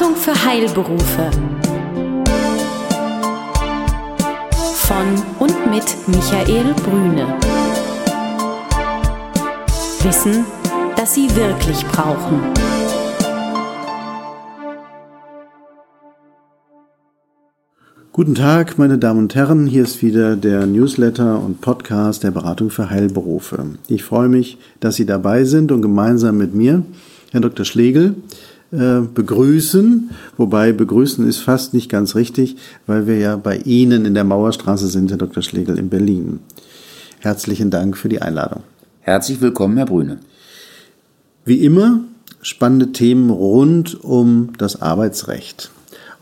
Beratung für Heilberufe. Von und mit Michael Brüne. Wissen, das Sie wirklich brauchen. Guten Tag, meine Damen und Herren. Hier ist wieder der Newsletter und Podcast der Beratung für Heilberufe. Ich freue mich, dass Sie dabei sind und gemeinsam mit mir, Herr Dr. Schlegel, begrüßen. Wobei begrüßen ist fast nicht ganz richtig, weil wir ja bei Ihnen in der Mauerstraße sind, Herr Dr. Schlegel, in Berlin. Herzlichen Dank für die Einladung. Herzlich willkommen, Herr Brüne. Wie immer spannende Themen rund um das Arbeitsrecht.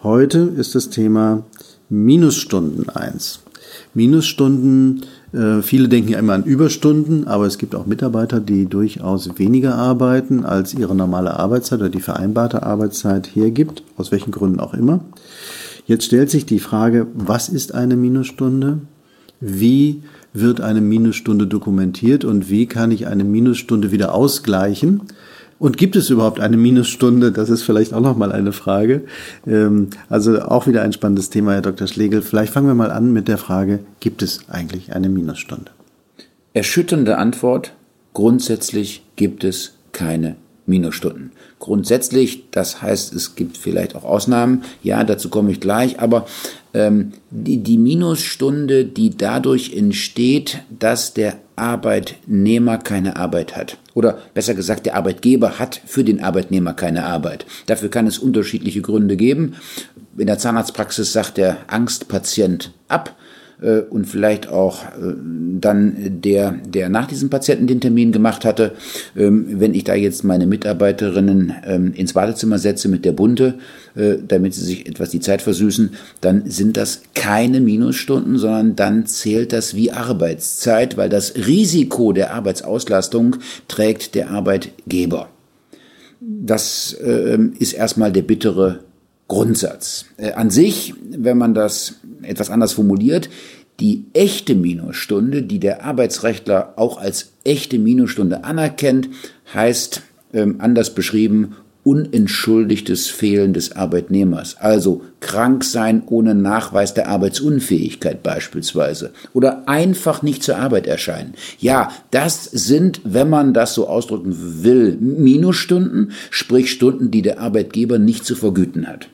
Heute ist das Thema Minusstunden eins. Minusstunden, äh, viele denken ja immer an Überstunden, aber es gibt auch Mitarbeiter, die durchaus weniger arbeiten, als ihre normale Arbeitszeit oder die vereinbarte Arbeitszeit hergibt, aus welchen Gründen auch immer. Jetzt stellt sich die Frage, was ist eine Minusstunde? Wie wird eine Minusstunde dokumentiert und wie kann ich eine Minusstunde wieder ausgleichen? Und gibt es überhaupt eine Minusstunde? Das ist vielleicht auch nochmal eine Frage. Ähm, also auch wieder ein spannendes Thema, Herr Dr. Schlegel. Vielleicht fangen wir mal an mit der Frage, gibt es eigentlich eine Minusstunde? Erschütternde Antwort. Grundsätzlich gibt es keine Minusstunden. Grundsätzlich, das heißt, es gibt vielleicht auch Ausnahmen, ja, dazu komme ich gleich, aber die, die Minusstunde, die dadurch entsteht, dass der Arbeitnehmer keine Arbeit hat. Oder besser gesagt, der Arbeitgeber hat für den Arbeitnehmer keine Arbeit. Dafür kann es unterschiedliche Gründe geben. In der Zahnarztpraxis sagt der Angstpatient ab und vielleicht auch äh, dann der, der nach diesem Patienten den Termin gemacht hatte. Ähm, wenn ich da jetzt meine Mitarbeiterinnen ähm, ins Wartezimmer setze mit der Bunte, äh, damit sie sich etwas die Zeit versüßen, dann sind das keine Minusstunden, sondern dann zählt das wie Arbeitszeit, weil das Risiko der Arbeitsauslastung trägt der Arbeitgeber. Das äh, ist erstmal der bittere Grundsatz. Äh, an sich, wenn man das etwas anders formuliert, die echte Minusstunde, die der Arbeitsrechtler auch als echte Minusstunde anerkennt, heißt ähm, anders beschrieben unentschuldigtes Fehlen des Arbeitnehmers, also krank sein ohne Nachweis der Arbeitsunfähigkeit beispielsweise oder einfach nicht zur Arbeit erscheinen. Ja, das sind, wenn man das so ausdrücken will, Minusstunden, sprich Stunden, die der Arbeitgeber nicht zu vergüten hat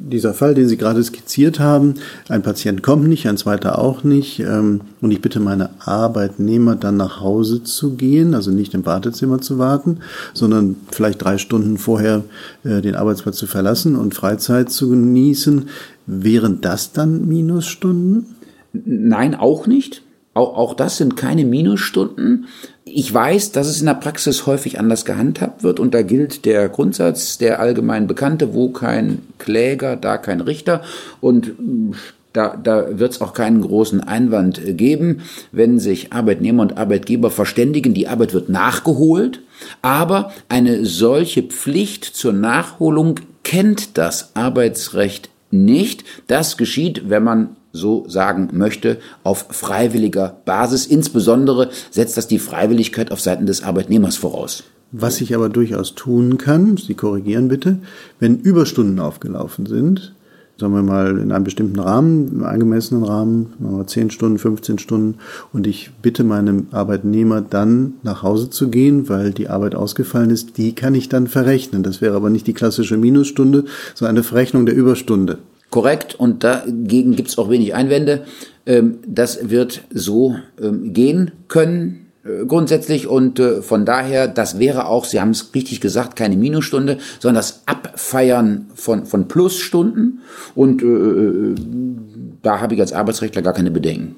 dieser Fall, den Sie gerade skizziert haben, ein Patient kommt nicht, ein zweiter auch nicht, ähm, und ich bitte meine Arbeitnehmer dann nach Hause zu gehen, also nicht im Wartezimmer zu warten, sondern vielleicht drei Stunden vorher äh, den Arbeitsplatz zu verlassen und Freizeit zu genießen. Wären das dann Minusstunden? Nein, auch nicht. Auch, auch das sind keine Minusstunden. Ich weiß, dass es in der Praxis häufig anders gehandhabt wird und da gilt der Grundsatz, der allgemein bekannte, wo kein Kläger, da kein Richter und hm, da, da wird es auch keinen großen Einwand geben, wenn sich Arbeitnehmer und Arbeitgeber verständigen. Die Arbeit wird nachgeholt, aber eine solche Pflicht zur Nachholung kennt das Arbeitsrecht nicht. Das geschieht, wenn man so sagen möchte, auf freiwilliger Basis. Insbesondere setzt das die Freiwilligkeit auf Seiten des Arbeitnehmers voraus. Was ich aber durchaus tun kann, Sie korrigieren bitte, wenn Überstunden aufgelaufen sind, sagen wir mal in einem bestimmten Rahmen, im angemessenen Rahmen, sagen wir 10 Stunden, 15 Stunden, und ich bitte meinem Arbeitnehmer dann nach Hause zu gehen, weil die Arbeit ausgefallen ist, die kann ich dann verrechnen. Das wäre aber nicht die klassische Minusstunde, sondern eine Verrechnung der Überstunde korrekt und dagegen gibt es auch wenig Einwände. Ähm, das wird so ähm, gehen können äh, grundsätzlich und äh, von daher, das wäre auch, Sie haben es richtig gesagt, keine Minusstunde, sondern das Abfeiern von, von Plusstunden und äh, äh, da habe ich als Arbeitsrechtler gar keine Bedenken.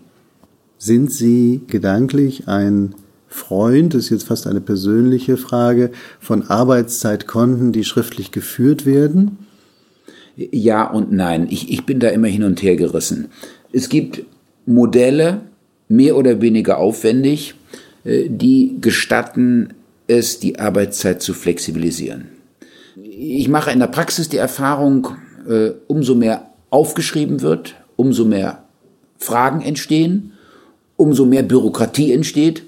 Sind Sie gedanklich ein Freund, das ist jetzt fast eine persönliche Frage, von Arbeitszeitkonten, die schriftlich geführt werden? Ja und nein. Ich, ich bin da immer hin und her gerissen. Es gibt Modelle, mehr oder weniger aufwendig, äh, die gestatten es, die Arbeitszeit zu flexibilisieren. Ich mache in der Praxis die Erfahrung, äh, umso mehr aufgeschrieben wird, umso mehr Fragen entstehen, umso mehr Bürokratie entsteht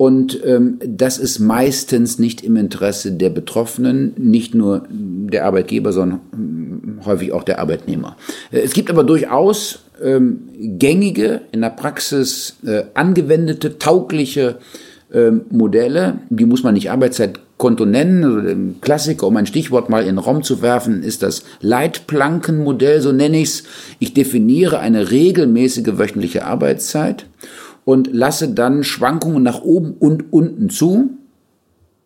Und ähm, das ist meistens nicht im Interesse der Betroffenen, nicht nur der Arbeitgeber, sondern hm, häufig auch der Arbeitnehmer. Äh, es gibt aber durchaus ähm, gängige, in der Praxis äh, angewendete, taugliche ähm, Modelle. Die muss man nicht Arbeitszeitkonto nennen. Also der Klassiker, um ein Stichwort mal in den Raum zu werfen, ist das Leitplankenmodell, so nenne ich's. Ich definiere eine regelmäßige wöchentliche Arbeitszeit und lasse dann Schwankungen nach oben und unten zu.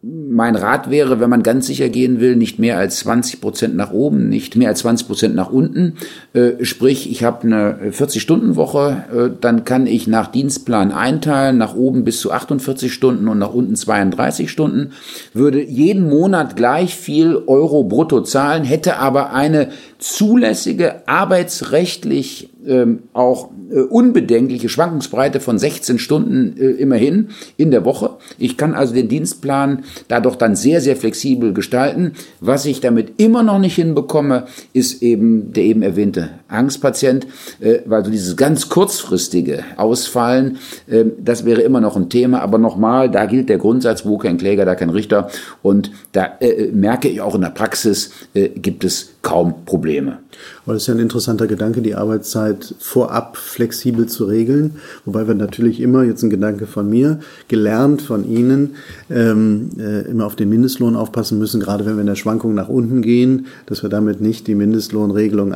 Mein Rat wäre, wenn man ganz sicher gehen will, nicht mehr als 20 Prozent nach oben, nicht mehr als 20 Prozent nach unten. Äh, sprich, ich habe eine 40-Stunden-Woche, äh, dann kann ich nach Dienstplan einteilen, nach oben bis zu 48 Stunden und nach unten 32 Stunden, würde jeden Monat gleich viel Euro brutto zahlen, hätte aber eine zulässige arbeitsrechtlich ähm, auch äh, unbedenkliche Schwankungsbreite von 16 Stunden äh, immerhin in der Woche. Ich kann also den Dienstplan dadurch dann sehr, sehr flexibel gestalten. Was ich damit immer noch nicht hinbekomme, ist eben der eben erwähnte Angstpatient, äh, weil so dieses ganz kurzfristige Ausfallen, äh, das wäre immer noch ein Thema. Aber nochmal, da gilt der Grundsatz, wo kein Kläger, da kein Richter. Und da äh, merke ich auch in der Praxis, äh, gibt es kaum Probleme. Aber das ist ja ein interessanter Gedanke, die Arbeitszeit vorab flexibel zu regeln. Wobei wir natürlich immer, jetzt ein Gedanke von mir, gelernt von Ihnen, ähm, äh, immer auf den Mindestlohn aufpassen müssen, gerade wenn wir in der Schwankung nach unten gehen, dass wir damit nicht die Mindestlohnregelung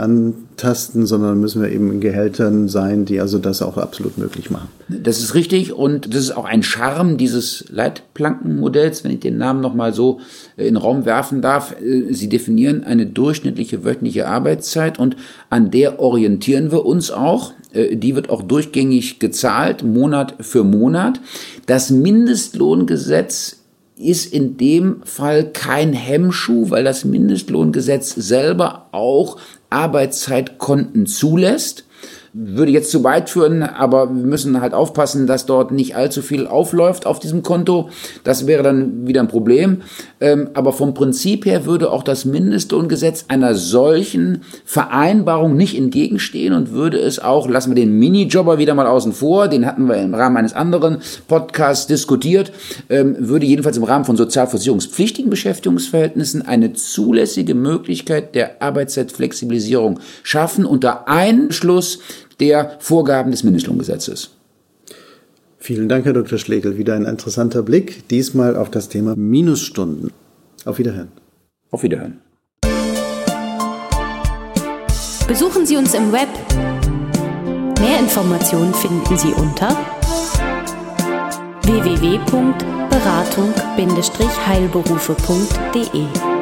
antasten, sondern müssen wir eben in Gehältern sein, die also das auch absolut möglich machen. Das ist richtig und das ist auch ein Charme dieses Leitplankenmodells, wenn ich den Namen nochmal so äh, in den Raum werfen darf. Äh, Sie definieren eine durchschnittliche wöchentliche Arbeitszeit und an der orientieren wir uns auch. Äh, die wird auch durchgängig gezahlt, Monat für Monat. Das Mindestlohngesetz ist in dem Fall kein Hemmschuh, weil das Mindestlohngesetz selber auch Arbeitszeitkonten zulässt würde jetzt zu weit führen, aber wir müssen halt aufpassen, dass dort nicht allzu viel aufläuft auf diesem Konto. Das wäre dann wieder ein Problem. Ähm, aber vom Prinzip her würde auch das Mindestlohngesetz einer solchen Vereinbarung nicht entgegenstehen und würde es auch, lassen wir den Minijobber wieder mal außen vor, den hatten wir im Rahmen eines anderen Podcasts diskutiert, ähm, würde jedenfalls im Rahmen von sozialversicherungspflichtigen Beschäftigungsverhältnissen eine zulässige Möglichkeit der Arbeitszeitflexibilisierung schaffen unter Einschluss der Vorgaben des Mindestlohngesetzes. Vielen Dank, Herr Dr. Schlegel. Wieder ein interessanter Blick, diesmal auf das Thema Minusstunden. Auf Wiederhören. Auf Wiederhören. Besuchen Sie uns im Web. Mehr Informationen finden Sie unter www.beratung-heilberufe.de